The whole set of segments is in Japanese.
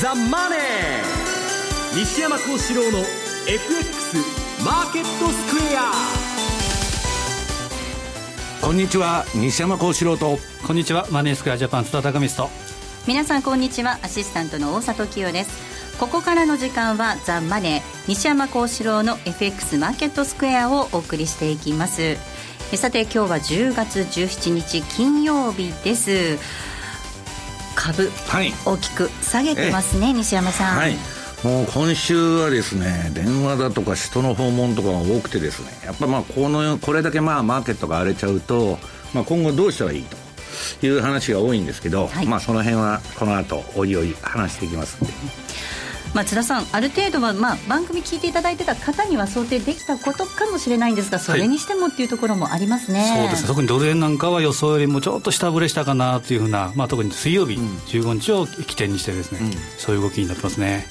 ザ・マネー」西山幸四郎の FX マーケットスクエア。こんにちは西山幸四郎と。こんにちはマネースクエアジャパン津田隆光と。皆さんこんにちはアシスタントの大里清です。ここからの時間はザ・マネー西山幸四郎の FX マーケットスクエアをお送りしていきます。さて今日は10月17日金曜日です株、はい、大きく下げてますね西山さん。はい。もう今週はですね電話だとか人の訪問とかが多くてですねやっぱまあこのこれだけまあマーケットが荒れちゃうと、まあ、今後どうしたらいいという話が多いんですけど、はい、まあその辺はこの後おいおい話していきますんで。まあ、津田さん、ある程度は、まあ、番組聞いていただいてた方には想定できたことかもしれないんですが、それにしてもっていうところもありますね、はい、そうです。特にドル円なんかは予想よりもちょっと下振れしたかなというふうな、まあ、特に水曜日、うん、15日を起点にしてですね、うん、そういう動きになってますね。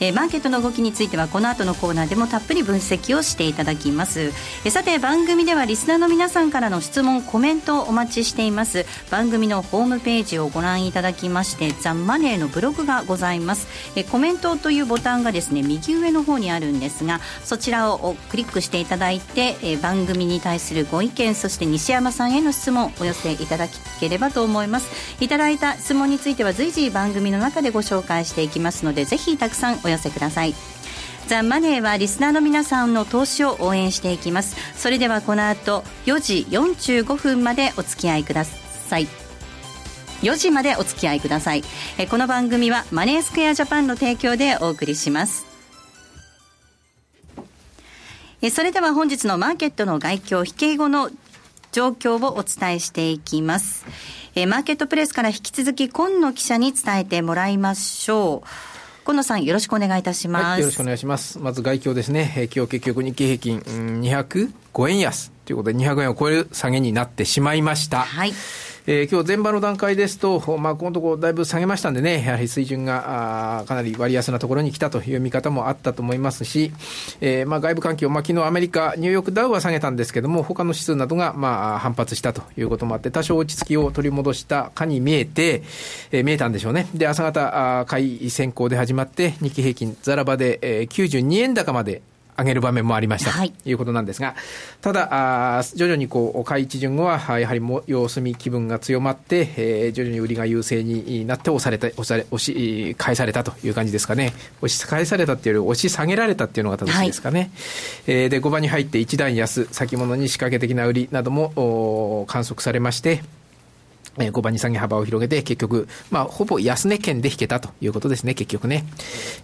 えー、マーケットの動きについてはこの後のコーナーでもたっぷり分析をしていただきます、えー、さて番組ではリスナーの皆さんからの質問コメントをお待ちしています。番組のホームページをご覧いただきましてザ・マネーのブログがございます、えー、コメントというボタンがですね右上の方にあるんですがそちらをクリックしていただいて、えー、番組に対するご意見そして西山さんへの質問お寄せいただければと思います。いただいた質問については随時番組の中でご紹介していきますのでぜひたくさんお寄せください。ザ・マネーはリスナーの皆さんの投資を応援していきます。それではこの後4時45分までお付き合いください。4時までお付き合いください。えこの番組はマネースクエアジャパンの提供でお送りします。えそれでは本日のマーケットの外況引け後の状況をお伝えしていきます。えマーケットプレスから引き続き今野記者に伝えてもらいましょう。今野さんよろしくお願いいたします、はい、よろしくお願いします。まず外況ですね、え、今日結局日経平均、205円安。ということで200円を超える下げになってしまいましたはいえー、今日前場の段階ですと、まあ、このところだいぶ下げましたんでね、やはり水準があかなり割安なところに来たという見方もあったと思いますし、えー、まあ外部環境、まあ昨日アメリカ、ニューヨークダウは下げたんですけども、他の指数などがまあ反発したということもあって、多少落ち着きを取り戻したかに見えて、えー、見えたんでしょうね。で、朝方、あ買い先行で始まって、日経平均、ざらばで、えー、92円高まで上げる場面もありました、はい、ということなんですが、ただ、あ徐々にこう買い一巡後は、やはりも様子見気分が強まって、えー、徐々に売りが優勢になって押された、押され、押し、返されたという感じですかね。押し返されたっていうより押し下げられたっていうのが正しいですかね。はい、えー、で、5番に入って一段安、先物に仕掛け的な売りなども観測されまして、えー、5番に下げ幅を広げて、結局、まあ、ほぼ安値圏で引けたということですね、結局ね。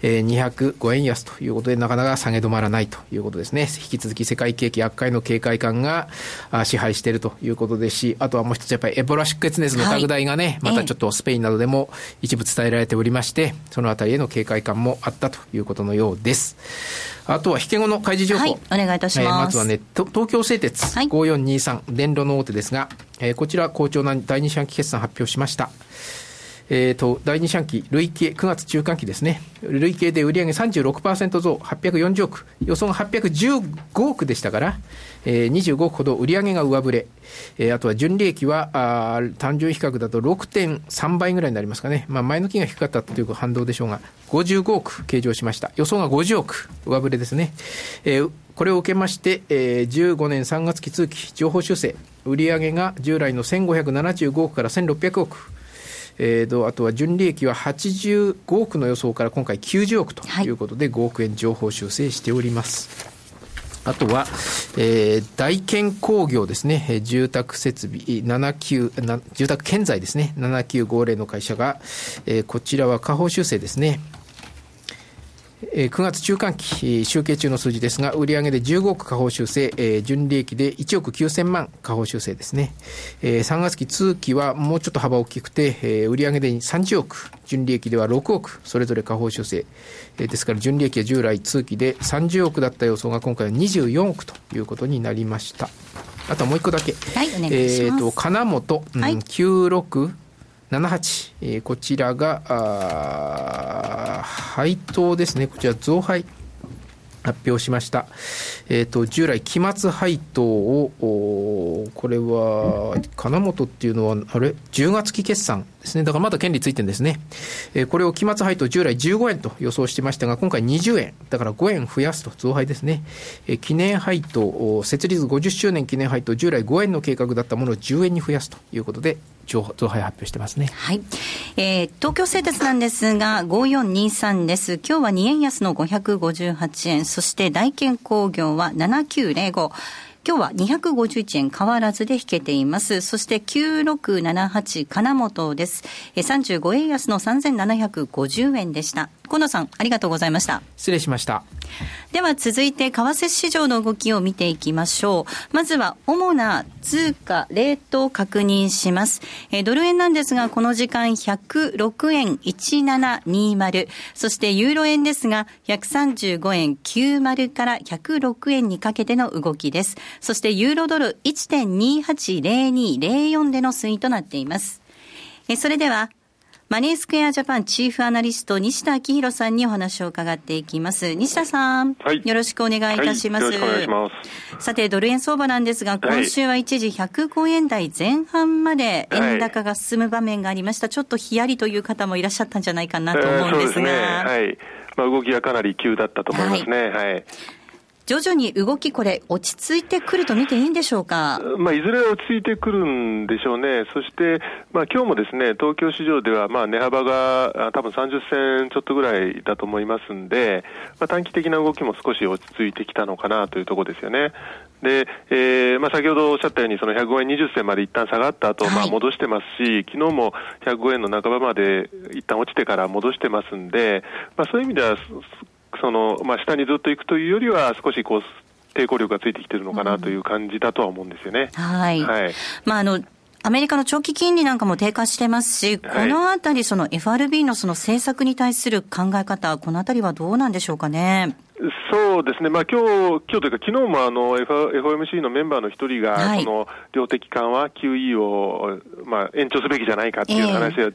えー、205円安ということで、なかなか下げ止まらないということですね。引き続き世界景気悪化への警戒感があ支配しているということですし、あとはもう一つやっぱりエボラ出血熱の拡大がね、はい、またちょっとスペインなどでも一部伝えられておりまして、そのあたりへの警戒感もあったということのようです。あとは引け後の開示情報。はい、お願いいたします。えー、まずはね、東京製鉄5423、電炉の大手ですが、えー、こちら好調な第二四半期決算発表しました。えーと、第二四半期累計、9月中間期ですね、累計で売上36%増、840億、予想が815億でしたから、えー、25億ほど売上が上振れ、えー、あとは純利益はあ単純比較だと6.3倍ぐらいになりますかね、まあ、前の期が低かったという反動でしょうが、55億計上しました、予想が50億、上振れですね。えーこれを受けまして、えー、15年3月期通期情報修正、売上が従来の1575億から1600億、えー、とあとは純利益は85億の予想から今回90億ということで、5億円情報修正しております。あとは、えー、大建工業ですね、住宅設備、79、住宅建材ですね、7950の会社が、えー、こちらは下方修正ですね、9月中間期集計中の数字ですが、売上で15億下方修正、純利益で1億9000万下方修正ですね。3月期通期はもうちょっと幅大きくて、売上で30億、純利益では6億、それぞれ下方修正。ですから、純利益は従来通期で30億だった予想が今回は24億ということになりました。あともう一個だけ。はい、お願いします。えっ、と、金本、うん、はい、96、78、えー、こちらが、配当ですね、こちら増配。発表しました。えっ、ー、と、従来、期末配当を、これは、金本っていうのは、あれ ?10 月期決算ですね。だからまだ権利ついてるんですね。えー、これを期末配当従来15円と予想してましたが、今回20円。だから5円増やすと、増配ですね。えー、記念配当、設立50周年記念配当、従来5円の計画だったものを10円に増やすということで、増配発表してますね。はい。えー、東京製鉄なんですが、5423です。今日は2円安の558円、そして大健工業は7905。今日は251円変わらずで引けています。そして9678金本です。35円安の3750円でした。河野さん、ありがとうございました。失礼しました。では続いて、為替市場の動きを見ていきましょう。まずは、主な通貨、レートを確認します。えドル円なんですが、この時間106円1720。そして、ユーロ円ですが、135円90から106円にかけての動きです。そして、ユーロドル1.280204での推移となっています。えそれでは、マネースクエアジャパンチーフアナリスト西田明宏さんにお話を伺っていきます。西田さん、はい、よろしくお願いいたします。はい、よろしくお願いします。さて、ドル円相場なんですが、今週は一時105円台前半まで円高が進む場面がありました。ちょっとヒヤリという方もいらっしゃったんじゃないかなと思うんですが。えー、ね、はい。まあ、動きがかなり急だったと思いますね。はい徐々に動き、これ、落ち着いてくると見ていいんでしょうか、まあ、いずれ落ち着いてくるんでしょうね、そして、まあ今日もですね東京市場ではまあ値幅が多分30銭ちょっとぐらいだと思いますんで、まあ、短期的な動きも少し落ち着いてきたのかなというところですよね。で、えーまあ、先ほどおっしゃったように、その105円20銭まで一旦下がった後、まあ戻してますし、昨日も105円の半ばまで一旦落ちてから戻してますんで、まあ、そういう意味では、その、まあ、下にずっと行くというよりは、少しこう、抵抗力がついてきてるのかなという感じだとは思うんですよね。うん、はい。はい。まあ、あの、アメリカの長期金利なんかも低下してますし、このあたり、その FRB のその政策に対する考え方、このあたりはどうなんでしょうかね。そうですね、まあ今日今日というか、昨日もあの FOMC のメンバーの一人が、はい、その量的緩和、QE を、まあ、延長すべきじゃないかっていう話を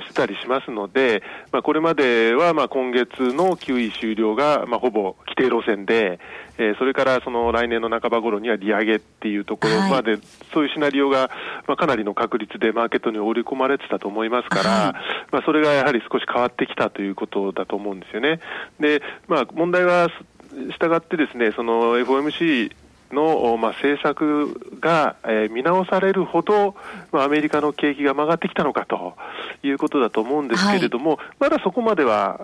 してたりしますので、えー、まあ、これまではまあ今月の QE 終了が、まあ、ほぼ規定路線で、えー、それからその来年の半ば頃には利上げっていうところまで、はい、そういうシナリオが、まあ、かなりの確率でマーケットに織り込まれてたと思いますから、はい、まあ、それがやはり少し変わってきたということだと思うんですよね。で、まあ、問題は、したがってですね、その FOMC の、まあ、政策が、えー、見直されるほど、まあ、アメリカの景気が曲がってきたのかということだと思うんですけれども、はい、まだそこまでは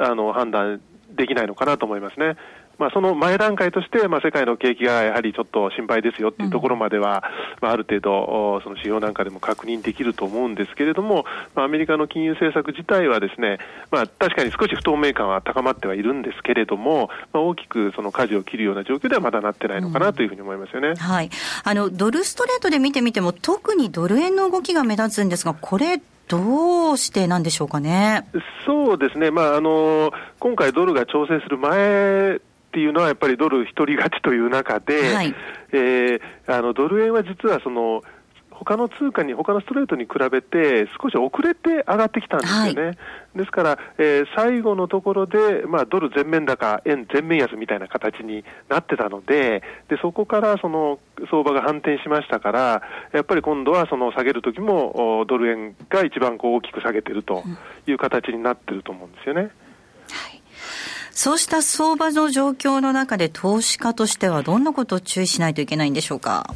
あの判断できないのかなと思いますね。まあ、その前段階として、まあ、世界の景気がやはりちょっと心配ですよっていうところまでは、うん、まあ、ある程度、その指標なんかでも確認できると思うんですけれども、まあ、アメリカの金融政策自体はですね、まあ、確かに少し不透明感は高まってはいるんですけれども、まあ、大きくその舵を切るような状況ではまだなってないのかなというふうに思いますよね。うん、はい。あの、ドルストレートで見てみても、特にドル円の動きが目立つんですが、これ、どうしてなんでしょうかね。そうですね、まあ、あの今回、ドルが調整する前っていうのはやっぱりドル一人勝ちという中で、はい、えー、あのドル円は実はその他の通貨に、他のストレートに比べて、少し遅れて上がってきたんですよね。はい、ですから、えー、最後のところで、まあ、ドル全面高、円全面安みたいな形になってたので、でそこからその相場が反転しましたから、やっぱり今度はその下げるときも、ドル円が一番こう大きく下げてるという形になってると思うんですよね。うんそうした相場の状況の中で、投資家としてはどんなことを注意しないといけないんでしょうか？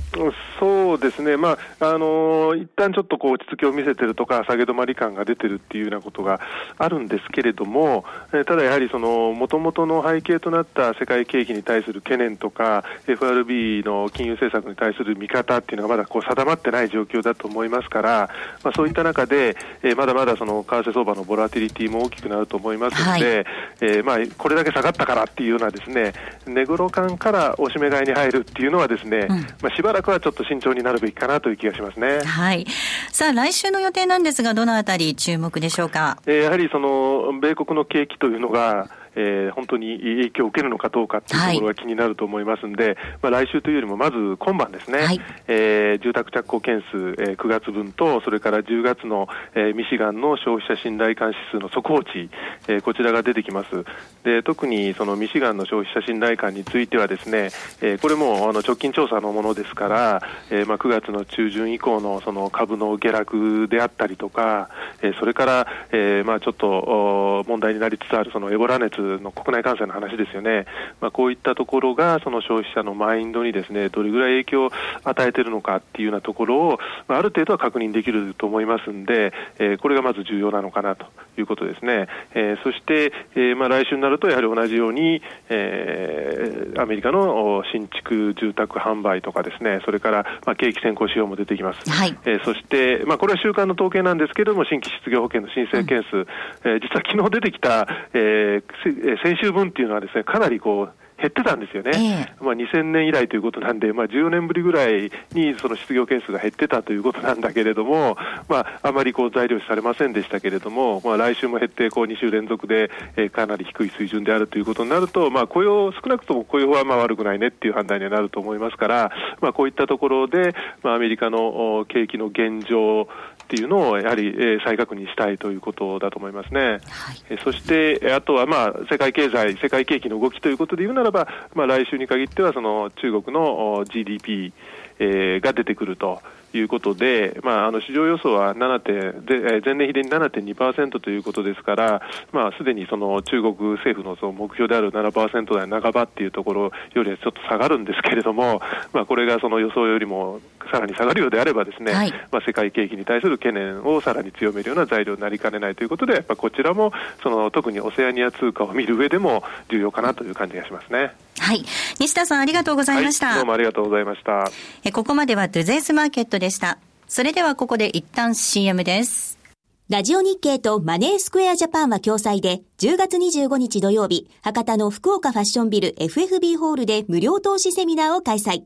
そうですね、まああのー、一旦ちょっとこう落ち着きを見せてるとか、下げ止まり感が出てるっていうようなことがあるんですけれども、えー、ただやはり、もともとの背景となった世界景気に対する懸念とか、FRB の金融政策に対する見方っていうのがまだこう定まってない状況だと思いますから、まあ、そういった中で、えー、まだまだその為替相場のボラティリティも大きくなると思いますので、はい、えー、まあ、これだけ下がったからっていうようなですね値黒感からおしめ買いに入るっていうのはですね、うん、まあしばらくはちょっと慎重になるべきかなという気がしますね。はい。さあ来週の予定なんですがどのあたり注目でしょうか？えー、やはりその米国の景気というのがえー、本当に影響を受けるのかどうかっていうところが気になると思いますんで、はい、まあ、来週というよりも、まず今晩ですね、はい、えー、住宅着工件数、えー、9月分と、それから10月の、えー、ミシガンの消費者信頼感指数の速報値、えー、こちらが出てきます。で特にそのミシガンの消費者信頼感についてはですね、えー、これもあの直近調査のものですから、えーまあ、9月の中旬以降のその株の下落であったりとか、えー、それから、えーまあ、ちょっと問題になりつつあるそのエボラ熱の国内感染の話ですよね、まあ、こういったところがその消費者のマインドにですねどれぐらい影響を与えているのかっていうようなところを、まあ、ある程度は確認できると思いますんで、えー、これがまず重要なのかなということですね。えー、そして、えーまあ、来週になるとやはり同じように、えー、アメリカの新築住宅販売とかですねそれから、まあ、景気先行指標も出てきます、はい。えー、そして、まあ、これは週間の統計なんですけれども新規失業保険の申請件数、うん、えー、実は昨日出てきた、えー、先週分っていうのはですねかなりこう減ってたんですよね、えー、まあ、2000年以来ということなんで、まあ、10年ぶりぐらいにその失業件数が減ってたということなんだけれども、まあ、あまりこう材料視されませんでしたけれども、まあ、来週も減ってこう2週連続で、えー、かなり低い水準であるということになると、まあ、雇用、少なくとも雇用はまあ悪くないねっていう判断になると思いますから、まあ、こういったところで、まあ、アメリカの景気の現状っていうのをやはり、えー、再確認したいということだと思いますね。はい、えそしてあとはまあ世界経済、世界景気の動きということで言うならば、まあ来週に限ってはその中国の GDP、えー、が出てくると。いうことで、まあ、あの市場予想は7点前年比で7.2%ということですから、まあ、すでにその中国政府のその目標である7%台半ばっていうところよりはちょっと下がるんですけれども、まあ、これがその予想よりもさらに下がるようであればですね、はい、まあ、世界景気に対する懸念をさらに強めるような材料になりかねないということで、やっぱこちらもその特にオセアニア通貨を見る上でも重要かなという感じがしますね。はい。西田さんありがとうございました。はい、どうもありがとうございました。えここまではトゥゼースマーケットでした。それではここで一旦 CM です。ラジオ日経とマネースクエアジャパンは共催で、10月25日土曜日、博多の福岡ファッションビル FFB ホールで無料投資セミナーを開催。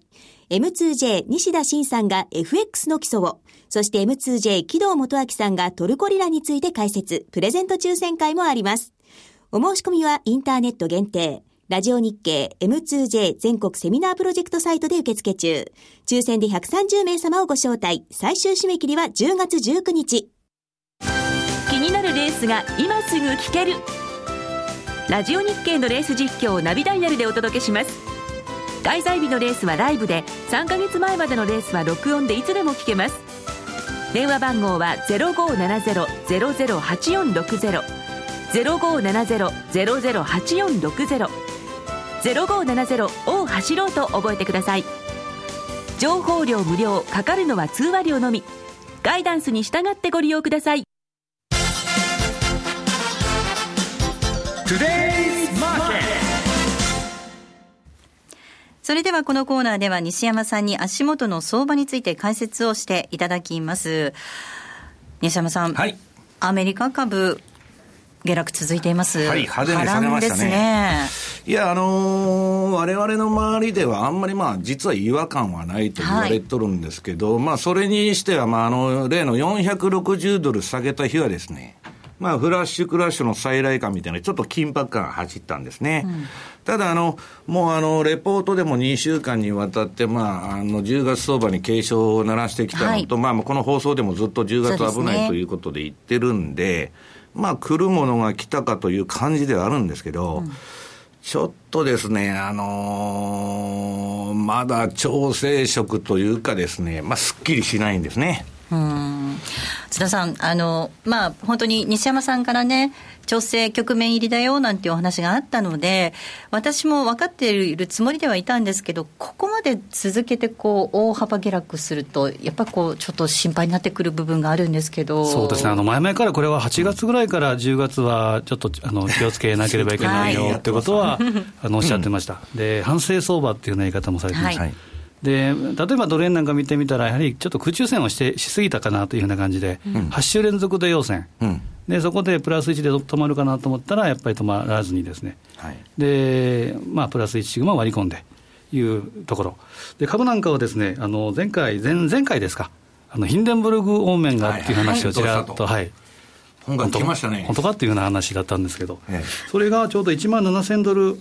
M2J 西田慎さんが FX の基礎を、そして M2J 木戸元明さんがトルコリラについて解説、プレゼント抽選会もあります。お申し込みはインターネット限定。ラジオ日経 M2J 全国セミナープロジェクトサイトで受付中。抽選で130名様をご招待。最終締め切りは10月19日。気になるレースが今すぐ聞ける。ラジオ日経のレース実況をナビダイヤルでお届けします。開催日のレースはライブで、3ヶ月前までのレースは録音でいつでも聞けます。電話番号は0570-008460。0570-008460 0570を走ろうと覚えてください。情報量無料かかるのは通話料のみ。ガイダンスに従ってご利用ください。それではこのコーナーでは西山さんに足元の相場について解説をしていただきます。西山さん、はい、アメリカ株下落続いています。はい、派手に下げましたね。ねいや、あのー、我々の周りではあんまりまあ、実は違和感はないと言われとるんですけど、はい、まあ、それにしては、まあ、あの、例の460ドル下げた日はですね、まあ、フラッシュクラッシュの再来感みたいな、ちょっと緊迫感が走ったんですね。うん、ただ、あの、もうあの、レポートでも2週間にわたって、まあ、あの、10月相場に警鐘を鳴らしてきたのと、はい、まあ、この放送でもずっと10月危ないということで言ってるんで、まあ、来るものが来たかという感じではあるんですけど、うん、ちょっとですね、あのー、まだ調整色というかですね、まあ、すっきりしないんですね。うん津田さん、あのまあ、本当に西山さんからね、調整局面入りだよなんていうお話があったので、私も分かっているつもりではいたんですけど、ここまで続けてこう大幅下落すると、やっぱりこうちょっと心配になってくる部分があるんですけど。そうですね、あの前々からこれは8月ぐらいから10月はちょっとあの気をつけなければいけないよってことは、あのおっしゃってました、で反省相場っていう言い方もされてました。はいで例えばドル円なんか見てみたら、やはりちょっと空中戦をしてしすぎたかなというふうな感じで、うん、8週連続で陽線、うん、でそこでプラス1で止まるかなと思ったら、やっぱり止まらずにですね、はい、でまあ、プラス1シグマ割り込んでいうところ、で株なんかはですねあの前回前、前回ですか、あのヒンデンブルグ方面がっていう話をちらっと、はい、本当来ましたね。本当かっていうような話だったんですけど、ええ、それがちょうど1万7000ドル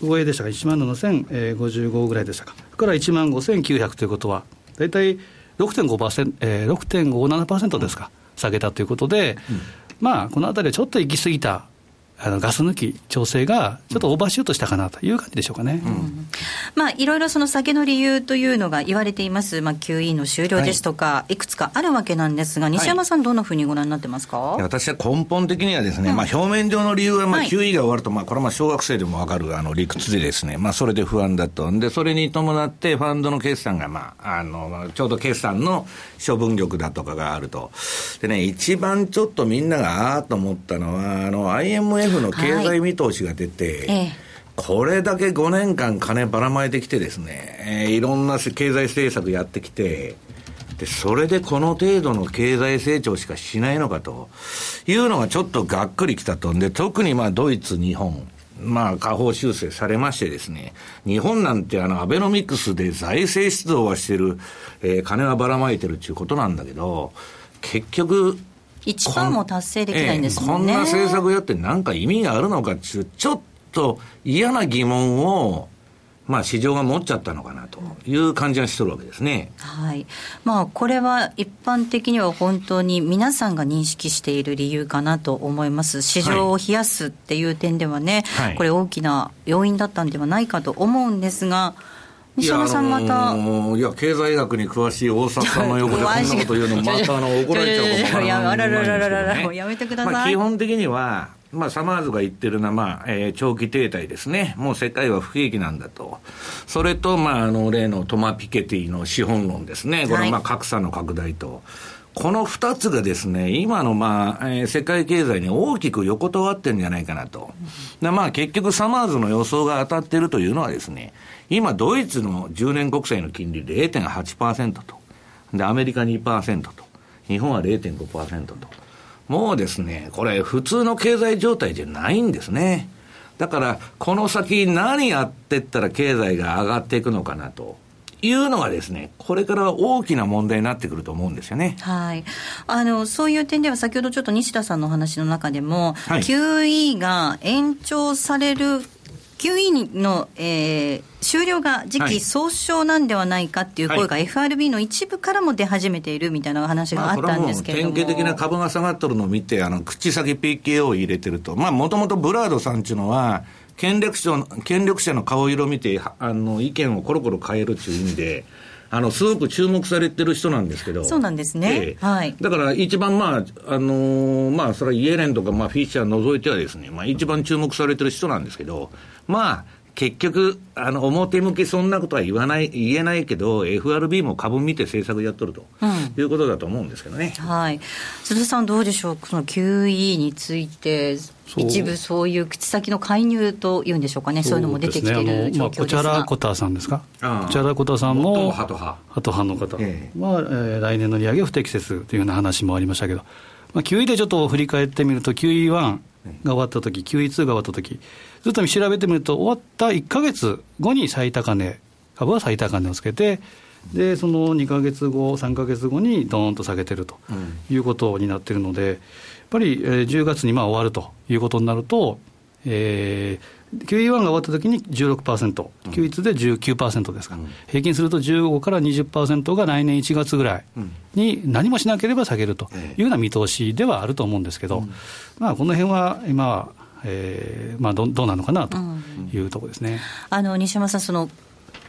超えでしたか、1万7055ぐらいでしたか、から1万5900ということは、大体6.5%、えー、6.57%ですか、下げたということで、うん、まあ、このあたりはちょっと行き過ぎたあのガス抜き調整がちょっとオーバーシュートしたかなという感じでしょうかね、うん、まあ、いろいろその酒の理由というのが言われています、まあ、QE の終了ですとか、はい、いくつかあるわけなんですが、西山さん、どんなふうにご覧になってますか、はい、私は根本的にはですね、うん、まあ、表面上の理由は、まあ、QE が終わると、まあ、これはまあ小学生でも分かるあの理屈でですね、まあ、それで不安だと。で、それに伴って、ファンドの決算が、まあ、あの、ちょうど決算の処分力だとかがあると。でね、一番ちょっとみんながああと思ったのは、あの、IMF の経済見通しが出て、ええ、これだけ5年間金ばらまいてきてですね、えー、いろんな経済政策やってきて、で、それでこの程度の経済成長しかしないのかというのがちょっとがっくりきたと。で、特にまあドイツ、日本、まあ、下方修正されましてですね、日本なんてあの、アベノミクスで財政出動はしてる、えー、金はばらまいてるっていうことなんだけど、結局、1%も達成できないんですもんね、ええ、こんな政策やって何か意味があるのかっていう、ちょっと嫌な疑問を、まあ、市場が持っちゃったのかなという感じがしとるわけですね。はいまあ、これは一般的には本当に皆さんが認識している理由かなと思います。市場を冷やすっていう点ではね、はい、これ大きな要因だったんではないかと思うんですが、西山さんまた、いや経済学に詳しい大阪さんの横でこんなこと言うのまたあの怒られちゃうかもわからないんやめてください、まあ、基本的にはまあ、サマーズが言ってるのは、まあ、えー、長期停滞ですね。もう世界は不景気なんだと。それと、まあ、あの、例のトマ・ピケティの資本論ですね。これ、まあ、格差の拡大と。この二つがですね、今のまあ、えー、世界経済に大きく横たわってるんじゃないかなと。でまあ結局サマーズの予想が当たってるというのはですね、今ドイツの10年国債の金利0.8%と。で、アメリカ2%と。日本は0.5%と。もうですね、これ普通の経済状態じゃないんですね。だから、この先何やってったら経済が上がっていくのかなと。いうのがですね、これから大きな問題になってくると思うんですよね。はい。あの、そういう点では先ほどちょっと西田さんのお話の中でも、はい、QE が延長される QE の、えー、終了が時期尚早なんではないかっていう声が FRB の一部からも出始めているみたいな話があったんですけれども、典型的な株が下がっとるのを見て、あの口先 PKO を入れてると、もともとブラードさんっていうのは、権力者権力者の顔色を見てあの意見をコロコロ変えるっていう意味で、あの、すごく注目されてる人なんですけど。そうなんですね。えはい。だから一番まあ、あのー、まあ、それはイエレンとか、まあ、フィッシャー除いてはですね、まあ、一番注目されてる人なんですけど、まあ、結局、あの、表向きそんなことは言わない、言えないけど、FRB も株見て政策やっとると、うん、いうことだと思うんですけどね。はい。鈴さんどうでしょう？その QE について、一部そういう口先の介入というんでしょうかね、そういうのも出てきている状況ですが、まあ、コチャラコタさんですか、コチャラコタさんも、ハト派。の方。は、え。ー、えー、来年の利上げ不適切というような話もありましたけど、まあ、QE でちょっと振り返ってみると、QE1 が終わったとき、QE2 が終わったとき、ずっと調べてみると、終わった1か月後に最高値、株は最高値をつけて、でその2か月後、3か月後にどーンと下げてるということになってるので、やっぱり、えー、10月にまあ終わるということになると、えー、QE1 が終わったときに16%、QE2 で19%ですか。ら、うん、平均すると15から20%が来年1月ぐらいに何もしなければ下げるというような見通しではあると思うんですけど、うん、まあ、この辺は今は、えーまあど、どうなのかなというところですね、うん、あの西山さん、その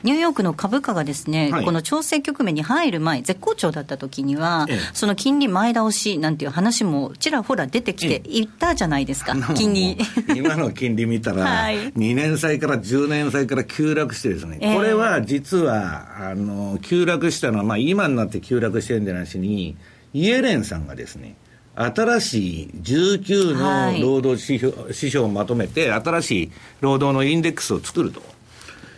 ニューヨークの株価がですね、はい、この調整局面に入る前、絶好調だった時には、ええ、その金利前倒しなんていう話もちらほら出てきていったじゃないですか、え、金利。今の金利見たら、はい、2年債から10年債から急落してですね、これは実は、あの、急落したのは、まあ今になって急落してるんじゃなしに、イエレンさんがですね、新しい19の労働指標,、指標をまとめて、新しい労働のインデックスを作ると。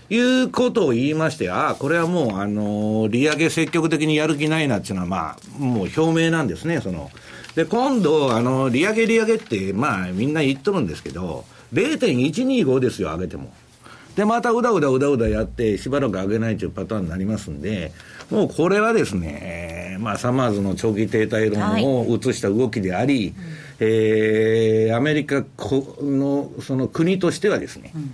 いうことを言いまして、ああ、これはもう、あの、利上げ積極的にやる気ないなっていうのは、まあ、もう表明なんですね、その。で、今度、あの、利上げ利上げって、まあ、みんな言っとるんですけど、0.125ですよ、上げても。で、またうだうだうだうだやって、しばらく上げないというパターンになりますんで、もうこれはですね、まあ、サマーズの長期停滞論を移した動きであり、はい、えー、アメリカのその国としてはですね、うん、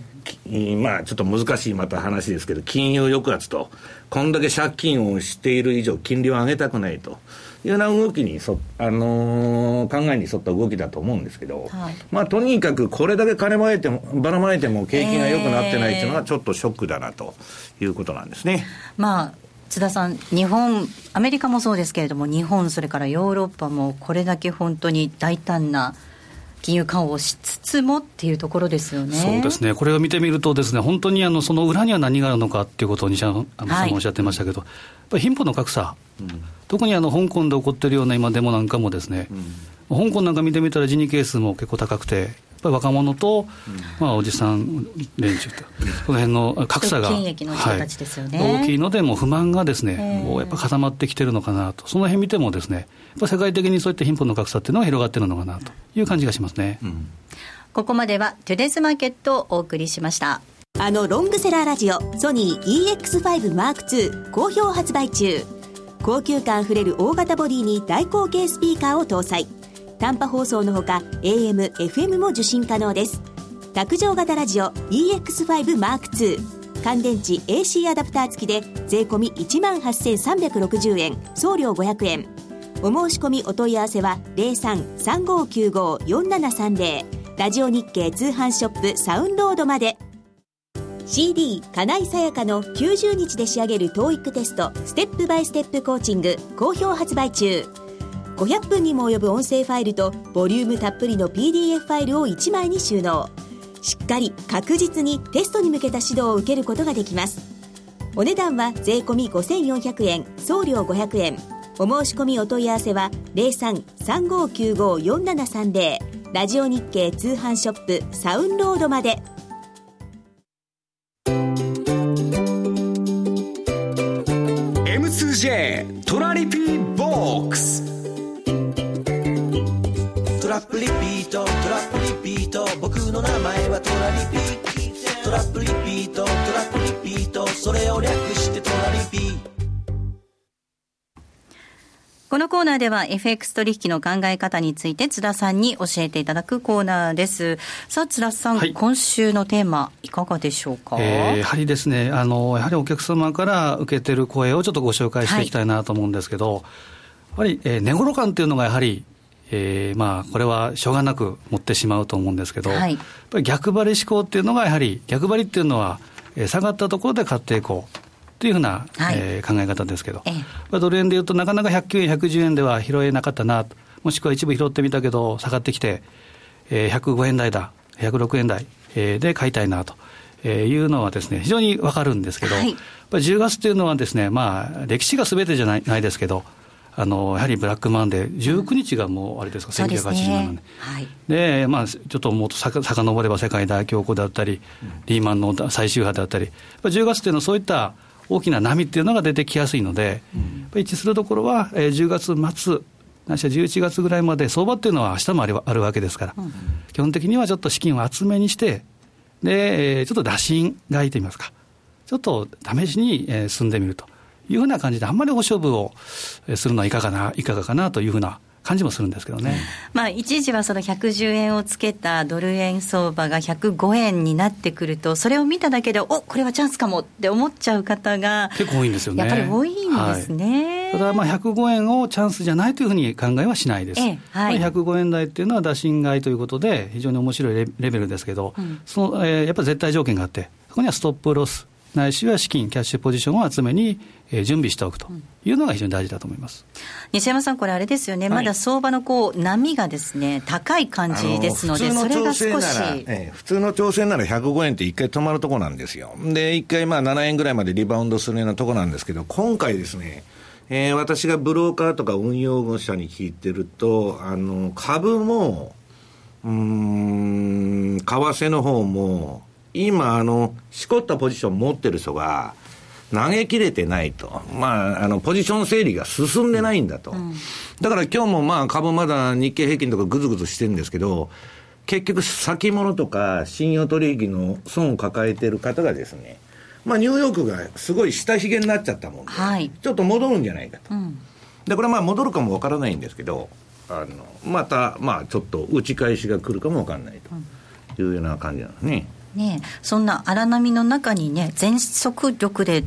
まあちょっと難しいまた話ですけど、金融抑圧と、こんだけ借金をしている以上、金利を上げたくないと。いうような動きにそ、あのー、考えに沿った動きだと思うんですけど、はい、まあ、とにかくこれだけ金まいても、ばらまいても景気が良くなってないっていうのは、ちょっとショックだなということなんですね。えー、まあ津田さん、日本、アメリカもそうですけれども、日本、それからヨーロッパも、これだけ本当に大胆な金融緩和をしつつもっていうところですよね。そうですね、これを見てみると、ですね本当にあのその裏には何があるのかっていうことを西山さんもおっしゃってましたけど、はい、やっぱり貧富の格差、うん、特にあの香港で起こっているような今、デモなんかもですね、うん、香港なんか見てみたら、ジニ係数も結構高くて、っぱり若者と、まあ、おじさん連中と、この辺の 格差が、はい、大きいので、もう不満がですね、もうやっぱ固まってきてるのかなと、その辺見てもですね、世界的にそういった貧富の格差っていうのが広がってるのかなという感じがしますね。うん、ここまではトゥデスマーケットをお送りしました。あのロングセラーラジオソニー EX5M2 好評発売中。高級感あふれる大型ボディに大口径スピーカーを搭載。短波放送のほか AM、FM も受信可能です。卓上型ラジオ EX5M2 乾電池 AC アダプター付きで税込1万8360円。送料500円お申し込みお問い合わせは0335954730ラジオ日経通販ショップサウンロードまで。CD 金井さやかの90日で仕上げる TOEIC テストステップバイステップコーチング好評発売中。500分にも及ぶ音声ファイルとボリュームたっぷりの PDF ファイルを1枚に収納。しっかり確実にテストに向けた指導を受けることができます。お値段は税込5400円送料500円。お申し込みお問い合わせは0335954730ラジオ日経通販ショップサウンロードまで。M2J トラリピーボックス。トラップリピートトラップリピート。僕の名前はトラリピと。トラップリピートトラップリピート。それを略してトラリピこのコーナーでは FX 取引の考え方について津田さんに教えていただくコーナーです。さあ津田さん、はい、今週のテーマいかがでしょうか？えー、やはりですね、あのやはりお客様から受けてる声をちょっとご紹介していきたいなと思うんですけど、はい、やっぱり、えー、寝頃感っていうのがやはりえー、まあこれはしょうがなく持ってしまうと思うんですけど、はい、やっぱり逆張り思考っていうのがやはり逆張りっていうのは、えー、下がったところで買っていこうというふうな、はい、えー、考え方ですけど、ええ、ドル円でいうとなかなか109円110円では拾えなかったなもしくは一部拾ってみたけど下がってきて、えー、105円台だ106円台、えー、で買いたいなと。えー、いうのはですね、非常にわかるんですけど、はい、やっぱり10月っていうのはですね、まあ、歴史がすべてじゃないないですけど、あのやはりブラックマンデー、19日がもうあれですか、うん、1987年、ね。はい、で、まあ、ちょっともっとさか遡れば世界大恐慌だったり、うん、リーマンの最終波だったり、10月っていうのはそういった大きな波っていうのが出てきやすいので、うん、一致するところは、えー、10月末、ないしは11月ぐらいまで、相場っていうのは明日もあるあるわけですから、うん、基本的にはちょっと資金を厚めにして、で、ちょっと打診がいいといいますか、ちょっと試しに進んでみると。いうふうな感じで、あんまりお勝負をするのはいかがな、いかがかなというふうな感じもするんですけどね、まあ、一時はその110円をつけたドル円相場が105円になってくると、それを見ただけで、おこれはチャンスかもって思っちゃう方が結構多いんですよね。やっぱり多いんですね。はい、ただ、まあ105円をチャンスじゃないというふうに考えはしないです。えはい、105円台っていうのは打診買いということで、非常に面白いレベルですけど、うん、そのえー、やっぱり絶対条件があって、そこにはストップロス。ないしは資金、キャッシュポジションを集めに、えー、準備しておくというのが非常に大事だと思います、西山さん、これ、あれですよね、はい、まだ相場のこう波がですね高い感じですので、それが少し、えー、普通の調整なら105円って一回止まるところなんですよ、で、一回まあ7円ぐらいまでリバウンドするようなところなんですけど、今回ですね、えー、私がブローカーとか運用者に聞いてると、あの株も、うん、為替の方も、今、あの、しこったポジション持ってる人が、投げ切れてないと。まあ、あの、ポジション整理が進んでないんだと。うん、だから今日もまあ株まだ日経平均とかぐずぐずしてるんですけど、結局先物とか信用取引の損を抱えている方がですね、まあ、ニューヨークがすごい下髭になっちゃったもんで、はい、ちょっと戻るんじゃないかと。うん、で、これまあ戻るかもわからないんですけど、あの、また、まあちょっと打ち返しが来るかもわからないというような感じなんですね。ねそんな荒波の中にね、全速力で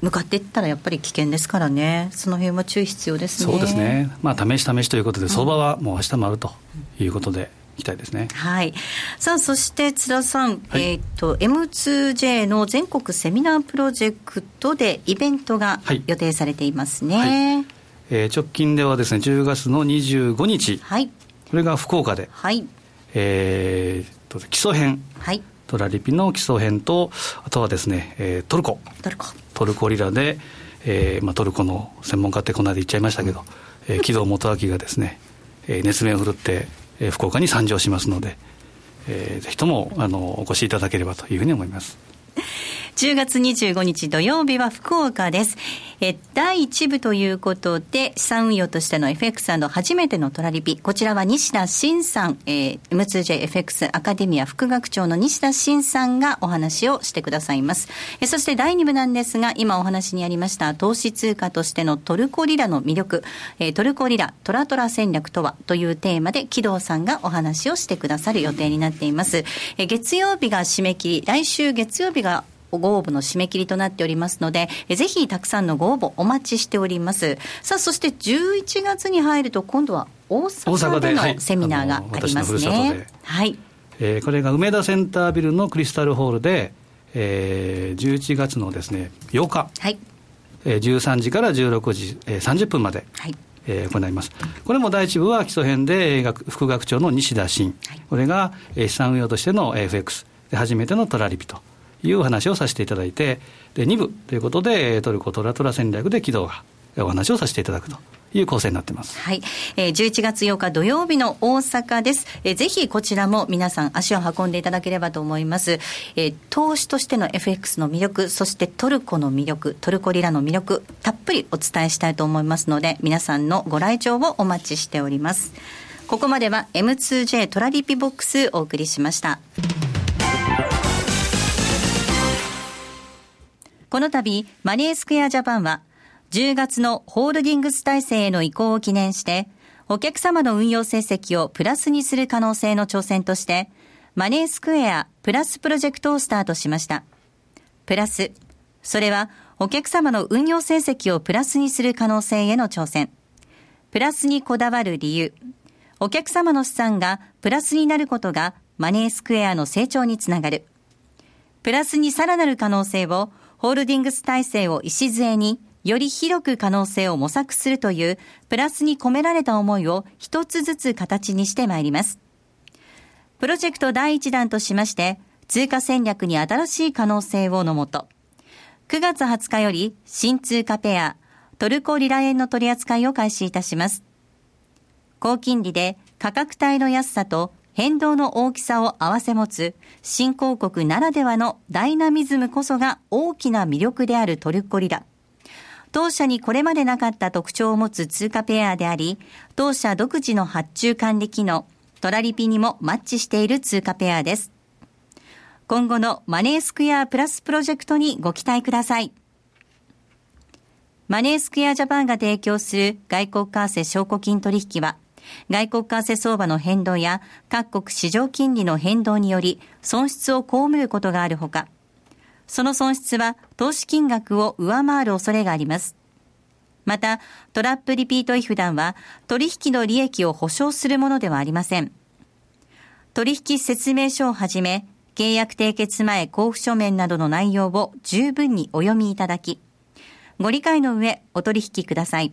向かっていったらやっぱり危険ですからね、その辺は注意必要ですね。そうですね。まあ試し試しということで、相場はもう明日もあるということで。いきたいですね。はい。さあ、そして津田さん、はい、えっ、ー、と、M2J の全国セミナープロジェクトでイベントが予定されていますね。はいはい、えー、直近ではですね、10月の25日、はい、これが福岡で、はい、えー、と基礎編、はい、トラリピの基礎編と、あとはですね、えー、トルコ。トルコ。トルコリラで、えーまあ、トルコの専門家ってこの間言っちゃいましたけど、えー、木戸元明がですね、えー、熱弁を振るって、えー、福岡に参上しますので、えー、ぜひともあのお越しいただければというふうに思います。10月25日土曜日は福岡です。え第1部ということで、資産運用としての FX& 初めてのトラリピ。こちらは西田慎さん、えー、M2JFX アカデミア副学長の西田慎さんがお話をしてくださいます。えそして第2部なんですが、今お話にありました投資通貨としてのトルコリラの魅力、えー、トルコリラトラトラ戦略とはというテーマで、木戸さんがお話をしてくださる予定になっています。え月曜日が締め切り、来週月曜日がご応募の締め切りとなっておりますので、ぜひたくさんのご応募お待ちしております。さあ、そして11月に入ると、今度は大阪でのセミナーがありますね。はい。えー、これが梅田センタービルのクリスタルホールで、えー、11月のですね、8日。はい。えー、13時から16時、えー、30分まで。はい。えー、行います。これも第一部は基礎編で副学長の西田真、はい、これが、えー、資産運用としての FX で初めてのトラリピという話をさせていただいて、で2部ということで、トルコトラトラ戦略で軌道がお話をさせていただくと。いう構成になってます。はい。えー、11月8日土曜日の大阪です。えー、ぜひこちらも皆さん足を運んでいただければと思います。えー、投資としての FX の魅力、そしてトルコの魅力、トルコリラの魅力、たっぷりお伝えしたいと思いますので、皆さんのご来場をお待ちしております。ここまでは M2J トラリピボックスお送りしました。この度、マネースクエアジャパンは、10月のホールディングス体制への移行を記念して、お客様の運用成績をプラスにする可能性の挑戦として、マネースクエアプラスプロジェクトをスタートしました。プラス、それはお客様の運用成績をプラスにする可能性への挑戦。プラスにこだわる理由。お客様の資産がプラスになることがマネースクエアの成長につながる。プラスにさらなる可能性をホールディングス体制を礎に、より広く可能性を模索するという、プラスに込められた思いを一つずつ形にしてまいります。プロジェクト第1弾としまして、通貨戦略に新しい可能性をのもと、9月20日より新通貨ペア、トルコリラ円の取り扱いを開始いたします。高金利で価格帯の安さと変動の大きさを併せ持つ新興国ならではのダイナミズムこそが大きな魅力であるトルコリラ。当社にこれまでなかった特徴を持つ通貨ペアであり、当社独自の発注管理機能、トラリピにもマッチしている通貨ペアです。今後のマネースクエアプラスプロジェクトにご期待ください。マネースクエアジャパンが提供する外国為替証拠金取引は、外国為替相場の変動や各国市場金利の変動により損失を被ることがあるほか、その損失は投資金額を上回る恐れがあります。また、トラップリピート違反団は取引の利益を保証するものではありません。取引説明書をはじめ、契約締結前交付書面などの内容を十分にお読みいただき、ご理解の上お取引ください。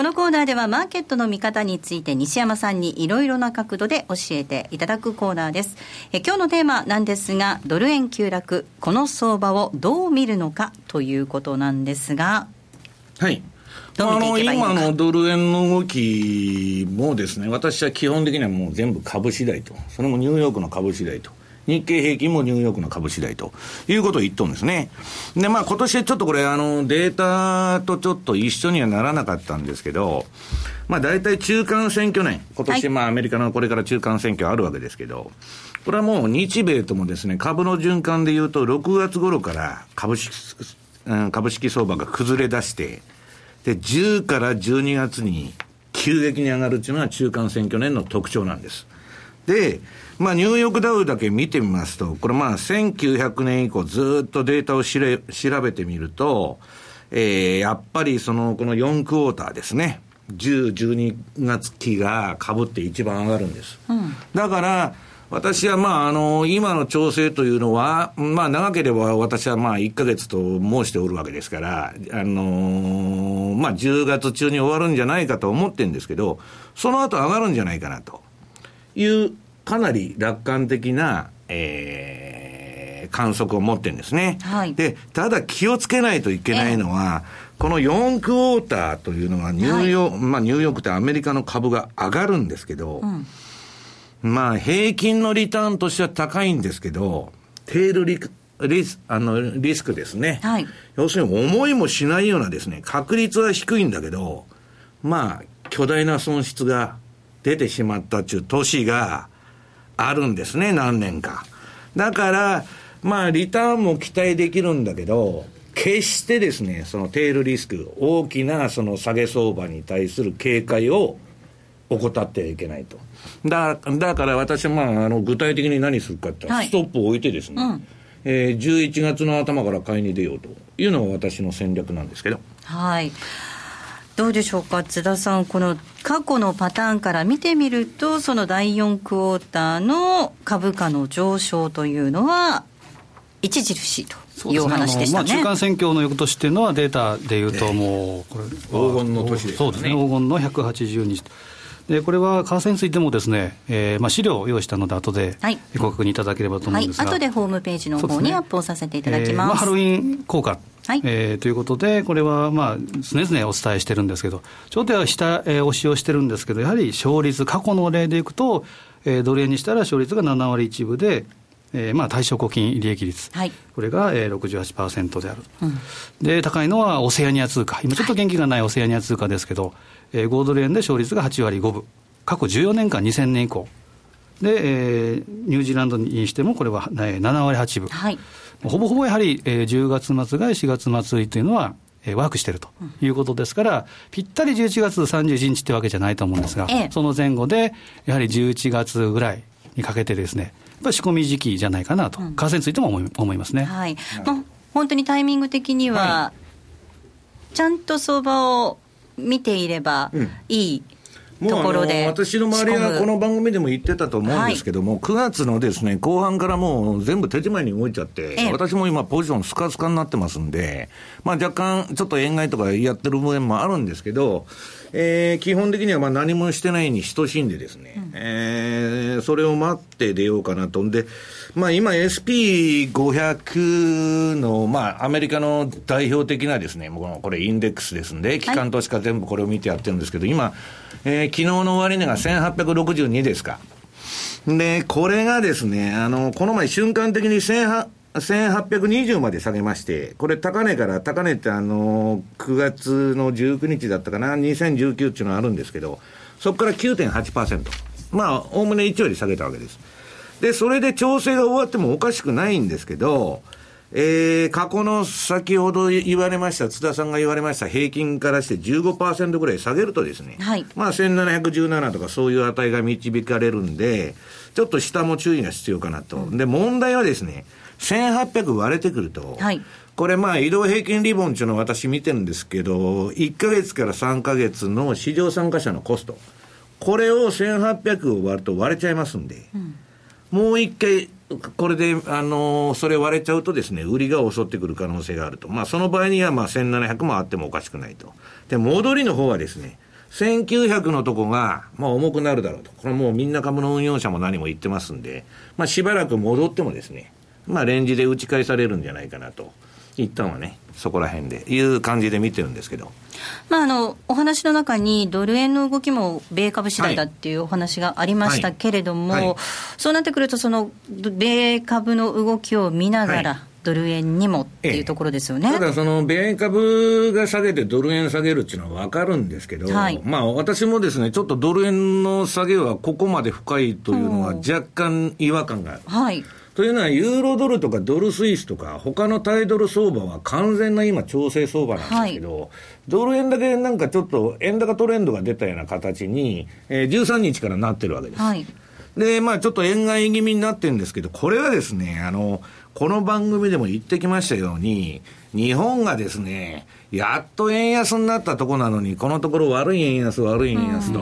ここのコーナーではマーケットの見方について西山さんにいろいろな角度で教えていただくコーナーです。え今日のテーマなんですが、ドル円急落、この相場をどう見るのかということなんですが。はい。あの今のドル円の動きもですね、私は基本的にはもう全部株次第と、それもニューヨークの株次第と。日経平均もニューヨークの株次第ということを言っとんですね。で、まあ今年ちょっとこれあのデータとちょっと一緒にはならなかったんですけど、まあ大体中間選挙年、今年まあアメリカのこれから中間選挙あるわけですけど、これはもう日米ともですね、株の循環でいうと6月頃から株式、株式相場が崩れ出して、で、10から12月に急激に上がるっていうのは中間選挙年の特徴なんです。で、まあ、ニューヨークダウだけ見てみますと、これまあ、1900年以降ずっとデータをしれ調べてみると、えー、やっぱりその、この4クォーターですね。10、12月期が被って一番上がるんです。うん、だから、私はまあ、あの、今の調整というのは、まあ、長ければ私はまあ、1ヶ月と申しておるわけですから、あのー、まあ、10月中に終わるんじゃないかと思ってるんですけど、その後上がるんじゃないかなという、かなり楽観的な、えー、観測を持ってるんですね。はい、で、ただ気をつけないといけないのは、この4クォーターというのはニューヨーク、はい、まあニューヨークってアメリカの株が上がるんですけど、うん。まあ、平均のリターンとしては高いんですけど、テールリリスあのリスクですね、はい、要するに思いもしないようなですね、確率は低いんだけど、まあ、巨大な損失が出てしまったっていう年があるんですね、何年か。だから、まあ、リターンも期待できるんだけど、決してですね、そのテールリスク、大きなその下げ相場に対する警戒を怠ってはいけないと。だだから私は、まあ、あの具体的に何するかって、はい、ストップを置いてですね、うん、えー、11月の頭から買いに出ようというのが私の戦略なんですけど。はいどうでしょうか、津田さん、この過去のパターンから見てみると、その第4クォーターの株価の上昇というのは、著しいというお話でしたね、ねまあ、中間選挙の翌年っていうのは、データでいうと、もう、これ、黄金の年ですね。そうですね、黄金の180日。でこれは為替についてもですね、えーまあ、資料を用意したので、後でご確認いただければと思うんですが、はい、後でホームページの方にアップをさせていただきます、ねえー、まあ、ハロウィン効果、はい。えー、ということで、これはまあ常々お伝えしてるんですけど、ちょっと下、えー、押しをしてるんですけど、やはり勝率、過去の例でいくと、えー、ドル円にしたら勝率が7割1分で、えー、まあ対象固金利益率、はい、これが、えー、68%である、うん、で高いのはオセアニア通貨、今ちょっと元気がないオセアニア通貨ですけど、えー、5ドル円で勝率が8割5分、過去14年間、2000年以降。で、えー、ニュージーランドにしてもこれは、えー、7割8分、はい、ほぼほぼやはり、えー、10月末が4月末というのは、えー、ワークしているということですから、うん、ぴったり11月31日ってわけじゃないと思うんですが、ええ、その前後で、やはり11月ぐらいにかけてですね、ぱり仕込み時期じゃないかなと、為替についても思い思いますね。はい、まあ、本当にタイミング的には、はい、ちゃんと相場を見ていればいい、うんところで。私の周りはこの番組でも言ってたと思うんですけども、はい、9月のですね後半からもう全部手仕舞いに動いちゃって、ええ、私も今、ポジションスカスカになってますんで、まあ、若干、ちょっと円買いとかやってる面もあるんですけど、えー、基本的にはまあ何もしてないに等しいんでですね、うん、えー、それを待って出ようかなと。んで、まあ今 SP500 の、まあアメリカの代表的なですね、もうこれインデックスですんで、機関投資家全部これを見てやってるんですけど、今、えー、昨日の終値が1862ですか。で、これがですね、あの、この前瞬間的に1820まで下げまして、これ高値から高値ってあの、9月の19日だったかな、2019っていうのはあるんですけど、そこから9.8%。まあ、おおむね1割下げたわけです。で、それで調整が終わってもおかしくないんですけど、えー、過去の先ほど言われました、津田さんが言われました平均からして15%ぐらい下げるとですね、はい、まあ1717とかそういう値が導かれるんで、ちょっと下も注意が必要かなと。で、問題はですね、1800割れてくると、はい、これまあ移動平均リボンっていうのを私見てるんですけど、1ヶ月から3ヶ月の市場参加者のコスト、これを1800を割ると割れちゃいますんで、うん、もう一回、これで、あのー、それ割れちゃうとですね、売りが襲ってくる可能性があると。まあ、その場合には、まあ、1700もあってもおかしくないと。で、戻りの方はですね、1900のとこが、まあ重くなるだろうと。これもうみんな株の運用者も何も言ってますんで、まあしばらく戻ってもですね、まあレンジで打ち返されるんじゃないかなと。一旦はね、そこら辺でいう感じで見てるんですけど。まあ、あのお話の中に、ドル円の動きも米株次第だっていうお話がありましたけれども、はい。はい、そうなってくると、その米株の動きを見ながら、はい。ドル円にもっていうところですよね、ええ、ただ、その米株が下げてドル円下げるっていうのは分かるんですけど、はい、まあ私もですね、ちょっとドル円の下げはここまで深いというのは、若干違和感がある。はいというのは、ユーロドルとかドルスイスとか、他のタイドル相場は完全な今、調整相場なんですけど、はい、ドル円だけなんかちょっと円高トレンドが出たような形に、えー、13日からなってるわけです。はい、で、まあちょっと円買い気味になってるんですけど、これはですね、あの、この番組でも言ってきましたように、日本がですね、やっと円安になったとこなのに、このところ悪い円安、悪い円安と。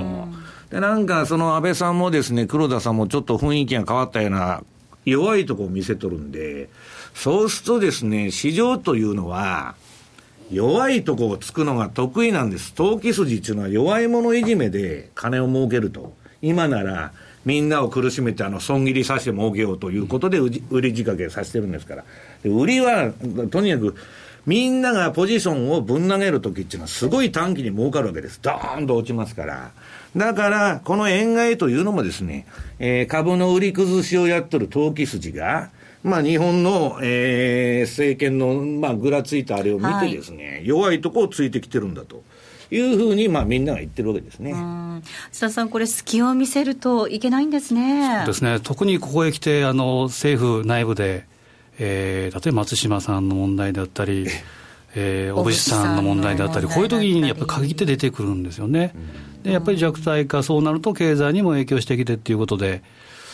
で、なんかその安倍さんもですね、黒田さんもちょっと雰囲気が変わったような弱いとこを見せとるんで、そうするとですね、市場というのは、弱いとこをつくのが得意なんです。投機筋っていうのは弱い者いじめで金を儲けると。今なら、みんなを苦しめてあの損切りさせて儲けようということで売り仕掛けさせてるんですから。売りは、とにかく、みんながポジションをぶん投げるときっていうのはすごい短期に儲かるわけです。ドーンと落ちますから。だから、この円買いというのもですね、えー、株の売り崩しをやっとる投機筋が、まあ、日本の、えー、政権の、まあ、ぐらついたあれを見てですね、はい、弱いとこをついてきてるんだと。いうふうに、まあ、みんなが言ってるわけですね津田さん、これ、隙を見せるといけないんですね。そうですね特にここへ来てあの政府内部で、えー、例えば松島さんの問題であったり、えー、小渕さんの問題であったり、こういう時にやっぱり限って出てくるんですよね。でやっぱり弱体化、そうなると経済にも影響してきてっていうことで、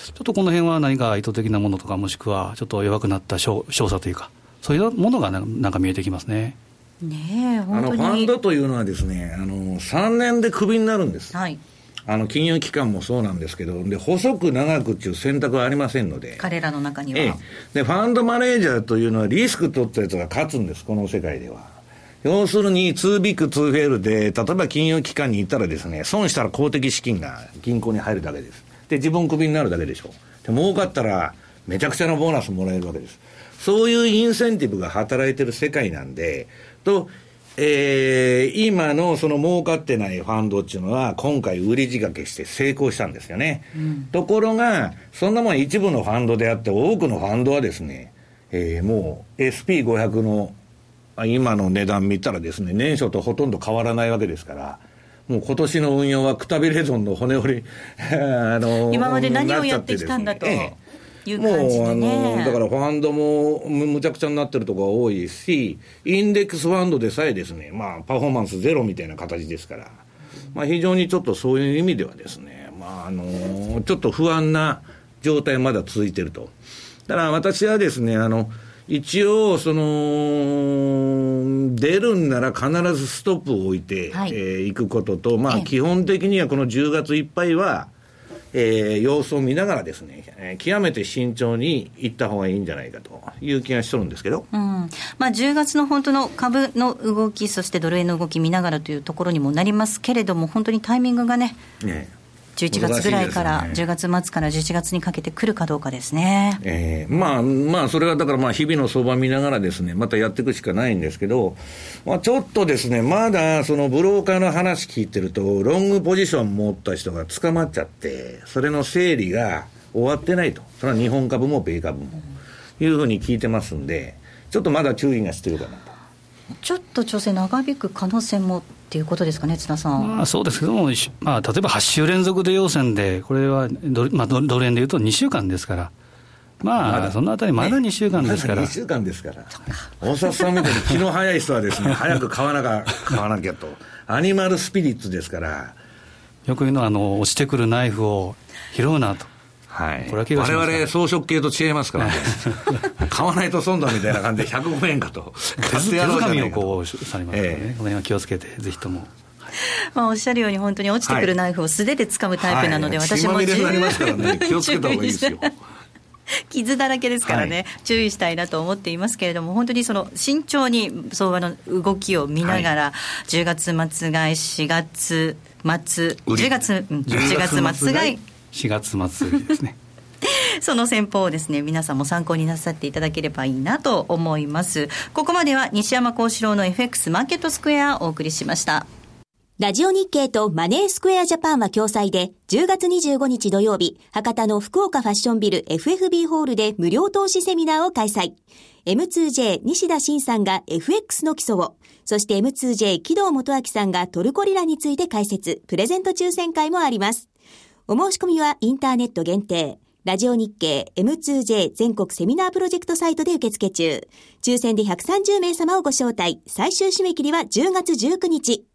ちょっとこの辺は何か意図的なものとか、もしくはちょっと弱くなった少佐というか、そういうものがなんか見えてきますね。ねあのファンドというのはですね、あの3年でクビになるんです。はいあの金融機関もそうなんですけど、で細く長くっていう選択はありませんので、彼らの中には、ええ、でファンドマネージャーというのは、リスク取ったやつが勝つんです、この世界では。要するに、2ビッグ、2フェールで、例えば金融機関に行ったらですね、損したら公的資金が銀行に入るだけです。で、自分クビになるだけでしょ。で、儲かったら、めちゃくちゃなボーナスもらえるわけです。そういうインセンティブが働いてる世界なんで、と、えー、今のその儲かってないファンドっていうのは、今回売り仕掛けして成功したんですよね。うん、ところが、そんなもん一部のファンドであって、多くのファンドはですね、えー、もう SP500 の今の値段見たらですね、年初とほとんど変わらないわけですから、もう今年の運用はくたびれ損の骨折り、あの今まで何をやってきたんだと。ええいう感じで、ね、もうあのだからファンドもむちゃくちゃになってるところが多いし、インデックスファンドでさえですね、まあ、パフォーマンスゼロみたいな形ですから、まあ、非常にちょっとそういう意味ではですね、まあ、あのちょっと不安な状態まだ続いてると。だから私はですね、あの、一応、その、出るんなら必ずストップを置いて、はい。えー、行くことと、まあ、基本的にはこの10月いっぱいは、えー、様子を見ながらですね、えー、極めて慎重にいった方がいいんじゃないかという気がしとるんですけど、うん。まあ、10月の本当の株の動き、そしてドル円の動き見ながらというところにもなりますけれども、本当にタイミングがね、ね11月ぐらいから、ね、10月末から11月にかけてくるかどうかですね。えー、まあ、まあ、それはだからまあ、日々の相場見ながらですね、またやっていくしかないんですけど、まあ、ちょっとですね、まだそのブローカーの話聞いてると、ロングポジション持った人が捕まっちゃって、それの整理が終わってないと。それは日本株も米株も。いうふうに聞いてますんで、ちょっとまだ注意が必要かなと。ちょっと調整長引く可能性もっていうことですかね、津田さん。まあ、そうですけども、まあ、例えば8週連続で要請で、これはド,、まあ、ドル円でいうと2週間ですから。まあ、そのあたり、まだ2週間ですから。2週間ですから。大札さんみたいに気の早い人はですね、早く買わなきゃ、買わなきゃと。アニマルスピリッツですから。よく言うのは、あの、落ちてくるナイフを拾うなと。はい、これは我々装飾系と違いますから。ね、買わないと損だみたいな感じで105円 かと、手づかみをこうされますね、ええ、この辺は気をつけて、ぜひとも。まあ、おっしゃるように、本当に落ちてくるナイフを素手で掴むタイプなので、はい、私も十分、ね、気をつけた方がいいですよ。傷だらけですからね、はい、注意したいなと思っていますけれども、本当にその慎重に相場の動きを見ながら、はい、10月末買い、4月末、10月、うん、10月末買い、4月末ですね。その戦法をですね、皆さんも参考になさっていただければいいなと思います。ここまでは西山幸四郎の FX マーケットスクエアをお送りしました。ラジオ日経とマネースクエアジャパンは共催で、10月25日土曜日、博多の福岡ファッションビル FFB ホールで無料投資セミナーを開催。M2J 西田慎さんが FX の基礎を、そして M2J 木戸元明さんがトルコリラについて解説、プレゼント抽選会もあります。お申し込みはインターネット限定。ラジオ日経 M2J 全国セミナープロジェクトサイトで受付中。抽選で130名様をご招待。最終締め切りは10月19日。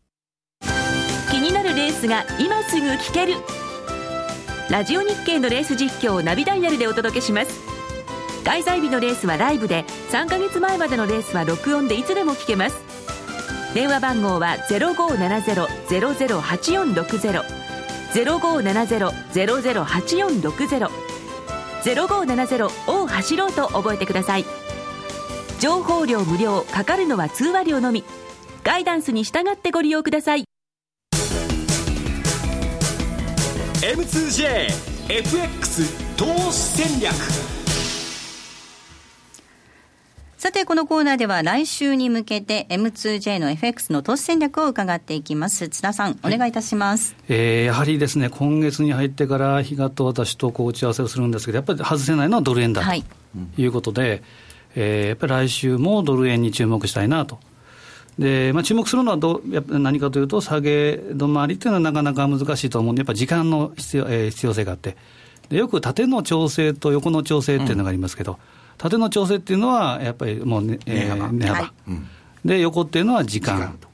気になるレースが今すぐ聞けるラジオ日経のレース実況をナビダイヤルでお届けします開催日のレースはライブで3ヶ月前までのレースは録音でいつでも聞けます電話番号は0570-008460 0570-008460 0570を走ろうと覚えてください。情報量無料かかるのは通話料のみ。ガイダンスに従ってご利用ください。M2JFX 投資戦略。さて、このコーナーでは来週に向けて M2J の FX の投資戦略を伺っていきます。津田さん、お願いいたします。はい、えー、やはりですね、今月に入ってから比嘉と私とこう打ち合わせをするんですけど、やっぱり外せないのはドル円だということで、はい、えー、やっぱり来週もドル円に注目したいなとで、まあ、注目するのはどやっぱ何かというと、下げ止まりっていうのはなかなか難しいと思うんで、やっぱり時間の必要,、えー、必要性があって、でよく縦の調整と横の調整っていうのがありますけど、うん、縦の調整っていうのは、やっぱりもう、ねえー、値幅、はい、で、横っていうのは時間。時間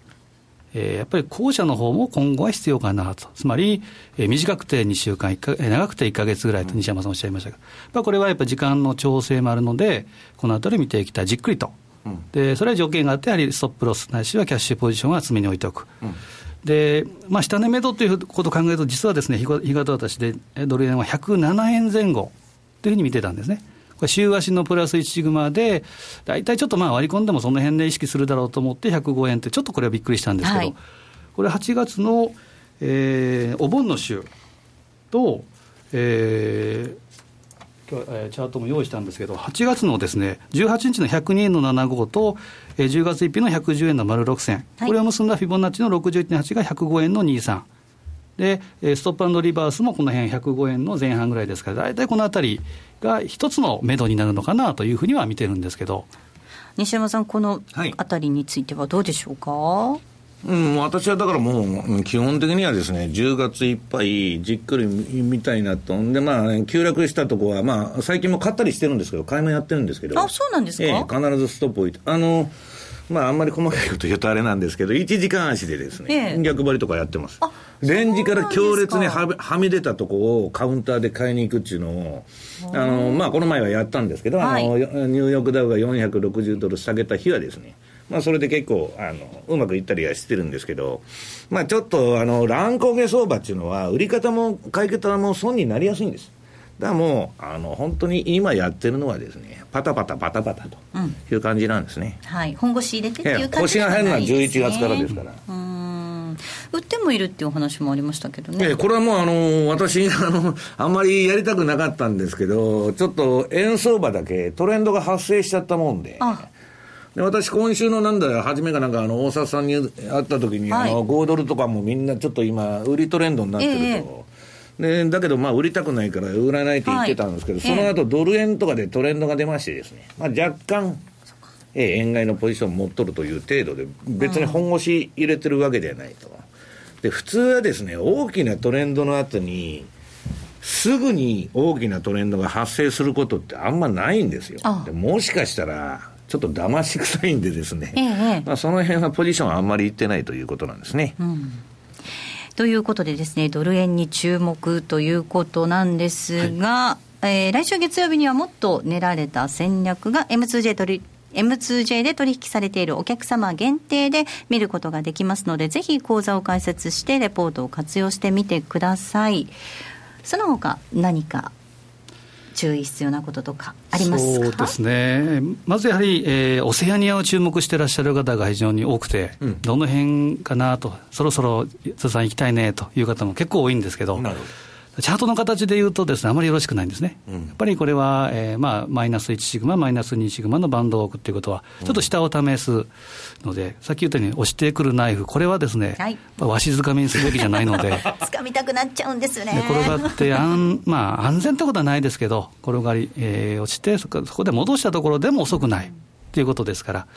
えー、やっぱり後者の方も今後は必要かなと、つまり、えー、短くて2週間か、長くて1か月ぐらいと西山さんおっしゃいましたけど、まあ、これはやっぱり時間の調整もあるので、このあたり見ていきたい、じっくりと。でそれは条件があって、やはりストップロスないしはキャッシュポジションは詰めに置いておく。で、まあ、下値目処ということを考えると、実はですね、日型私で、ドル円は107円前後というふうに見てたんですね。これ週足のプラス1シグマで、大体ちょっとまあ割り込んでもその辺で意識するだろうと思って105円って、ちょっとこれはびっくりしたんですけど、はい、これ8月の、えー、お盆の週と、えー、今日、えー、チャートも用意したんですけど、8月のですね、18日の102円の75と、えー、10月1日の110円の丸6銭、はい、これを結んだフィボナッチの61.8が105円の23。で、ストップリバースもこの辺105円の前半ぐらいですから、大体このあたりが一つの目処になるのかなというふうには見てるんですけど。西山さん、このあたりについてはどうでしょうか、はいうん、私はだからもう、基本的にはですね、10月いっぱいじっくり見たいなと。で、まあ、急落したとこは、まあ、最近も買ったりしてるんですけど、買いもやってるんですけど。あ、そうなんですか、えー、必ずストップ置いて。あの、まあ、あんまり細かいこと言うとあれなんですけど、1時間足でですね、ええ、逆張りとかやってます。レンジから強烈にははみ出たとこをカウンターで買いに行くっていうのを、あの、まあ、この前はやったんですけど、はい、あの、ニューヨークダウが460ドル下げた日はですね、まあ、それで結構あのうまくいったりはしてるんですけど、まあ、ちょっとあの乱高下相場っていうのは売り方も買い方も損になりやすいんです。だもうあの本当に今やってるのはですねパタパタパタパタという感じなんですね、うん、はい。本腰入れてっていう感じ腰が入るのは11月からですから。うん。売ってもいるっていうお話もありましたけどね、えこれはもうあの私 あのあんまりやりたくなかったんですけどちょっと円相場だけトレンドが発生しちゃったもんで。あ。で私、今週のなんだ、初めかなんか、あの大沢さんに会った時に、はい、あの5ドルとかもみんなちょっと今、売りトレンドになってると。えでだけど、まあ、売りたくないから売らないって言ってたんですけど、はい、その後ドル円とかでトレンドが出ましてですね、まあ、若干、ええ、円買いのポジション持っとるという程度で、別に本腰入れてるわけではないと。で、普通はですね、大きなトレンドの後に、すぐに大きなトレンドが発生することってあんまないんですよ。でもしかしたら、ちょっと騙し臭いんでですね、ええ、まあ、その辺はポジションあんまりいってないということなんですね。うんということでですね、ドル円に注目ということなんですが、はい、えー、来週月曜日にはもっと練られた戦略が M2J 取り M2J で取引されているお客様限定で見ることができますので、ぜひ講座を開設してレポートを活用してみてください。その他何か注意必要なこととかありますそうですね、まずやはり、えー、オセアニアを注目していらっしゃる方が非常に多くて、うん、どの辺かなと、そろそろ津さん行きたいねという方も結構多いんですけど。なるほどチャートの形でいうとですね、あまりよろしくないんですね。うん、やっぱりこれは、えー、まあ、マイナス1シグマ、マイナス2シグマのバンドを置くっていうことは、ちょっと下を試すので、うん、さっき言ったように押してくるナイフ、これはですね、はい、わしづかみにするべきじゃないので。掴みたくなっちゃうんですね。転がって安、まあ、安全ってことはないですけど、転がり、えー、落ちてそこ、そこで戻したところでも遅くないということですから、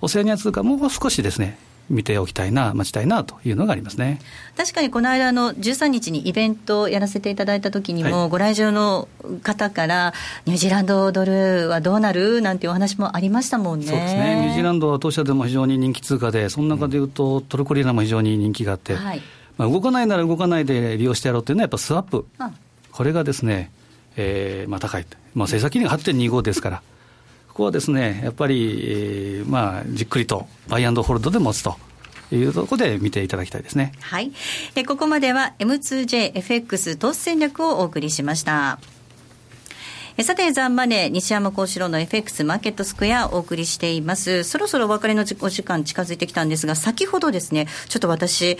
オセアニア通貨もう少しですね、見ておきたいな、待ちたいなというのがありますね。確かにこの間の13日にイベントをやらせていただいた時にも、はい、ご来場の方から、ニュージーランドドルはどうなるなんていうお話もありましたもんね。そうですね、ニュージーランドは当社でも非常に人気通貨で、その中でいうと、トルコリラも非常に人気があって、はい、まあ、動かないなら動かないで利用してやろうっていうのは、やっぱスワップ、これがですね、えーまあ、高い、まあ、政策金利が8.25ですから。ここはですね、やっぱり、えー、まあ、じっくりとバイアンドホールドで持つと。いうところで見ていただきたいですね。はい。えここまでは M2JFX 投資戦略をお送りしました。さて、ザンマネー、西山幸四郎の FX マーケットスクエアをお送りしています。そろそろお別れのお時間近づいてきたんですが、先ほどですね、ちょっと私、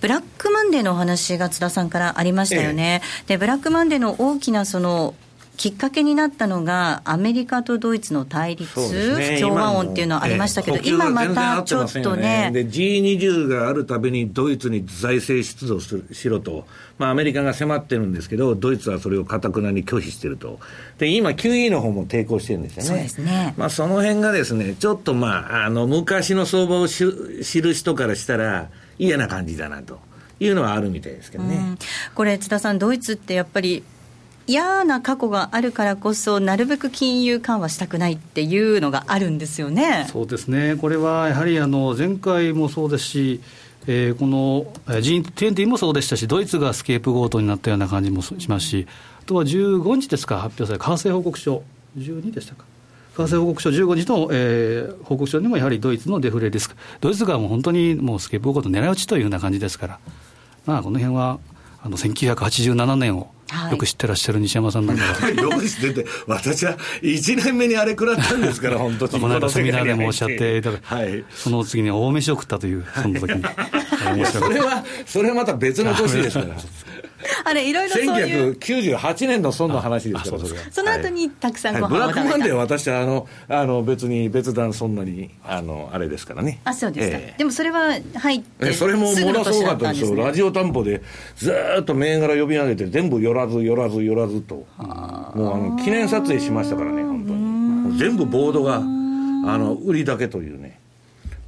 ブラックマンデーのお話が津田さんからありましたよね。で、ブラックマンデーの大きなそのきっかけになったのが、アメリカとドイツの対立、ね、不協和音っていうのはありましたけど、今またちょっとね。で、G20 があるたびにドイツに財政出動しろと、まあ、アメリカが迫ってるんですけど、ドイツはそれをかたくなに拒否してると。で、今、QE の方も抵抗してるんですよね。そうですね。まあ、その辺がですね、ちょっとまあ、あの、昔の相場を知る人からしたら、嫌な感じだなと。いうのはあるみたいですけどね。これ津田さん、ドイツってやっぱり嫌な過去があるからこそ、なるべく金融緩和したくないっていうのがあるんですよね。そうですね、これはやはりあの前回もそうですし、えー、この G20 もそうでしたし、ドイツがスケープゴートになったような感じもしますし、あとは15日ですか、発表された為替報告書、12でしたか。為替報告書15日の、えー、報告書にもやはりドイツのデフレリスク、ドイツがもう本当にもうスケープゴート狙い撃ちというような感じですから、まあ、この辺はあの1987年をよく知ってらっしゃる西山さんなんかは。よく知ってて、私は1年目にあれ食らったんですから、本当に。この間セミナーでもおっしゃっていただいて、はい、その次に大飯を食ったという、その時に。それは、それはまた別の年ですから。あれ、いろいろそういう。1998年の損の話ですから、それその後にたくさんご飯をブラックマンデーは私は、あの、あの、別に、別段そんなに、あの、あれですからね。あ、そうですか。えー、でもそれは入ってえ、それもものすごかったですよ。ラジオ担保で、ずっと銘柄呼び上げて、全部寄らず、寄らず、寄らずと。もう、あの、記念撮影しましたからね、本当に。全部ボードが、あの、売りだけというね。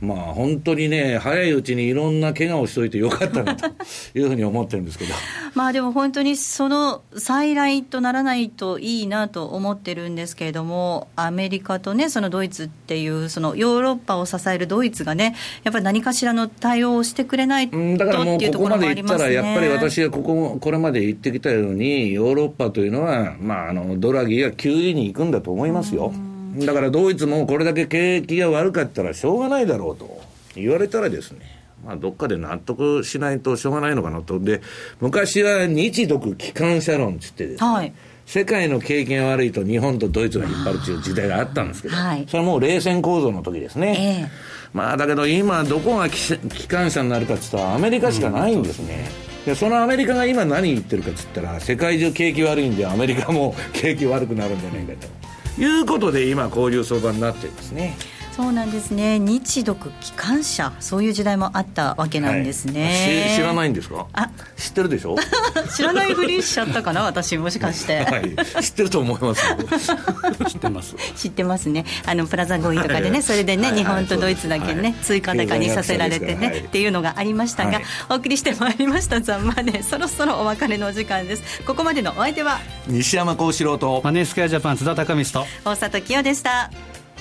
まあ本当にね、早いうちにいろんな怪我をしといてよかったなと いうふうに思ってるんですけど。まあでも本当にその再来とならないといいなと思ってるんですけれども、アメリカとね、そのドイツっていう、そのヨーロッパを支えるドイツがね、やっぱり何かしらの対応をしてくれないとだからもうここまでいったら、やっぱり私はこここれまで言ってきたように、ヨーロッパというのは、まあ、あのドラギが QE に行くんだと思いますよ。だからドイツもこれだけ景気が悪かったらしょうがないだろうと言われたらですね、まあ、どっかで納得しないとしょうがないのかなと。で、昔は日独機関車論つってですね、はい、世界の景気が悪いと日本とドイツが引っ張るっていう時代があったんですけど、はい、それはもう冷戦構造の時ですね。えーまあ、だけど今、どこが機関車になるかって言ったら、アメリカしかないんですね。うん、でそのアメリカが今何言ってるかって言ったら、世界中景気悪いんで、アメリカも景気悪くなるんじゃないかと。いうことで今こういう相場になってるんですね。そうなんですね。日独機関車。そういう時代もあったわけなんですね、はい、知らないんですか？あ。知ってるでしょ？知らないふりしちゃったかな 私もしかして、はい、知ってると思います 知ってます。知ってますね。あのプラザ合意とかでねそれでね、はい、日本とドイツだけね、はい、追加高にさせられてね、っていうのがありましたが、お送りしてまいりました。ザンマネそろそろお別れのお時間です。ここまでのお相手は？西山幸四郎と。マネースクエアジャパン津田隆美と。大里清でした。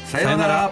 さようなら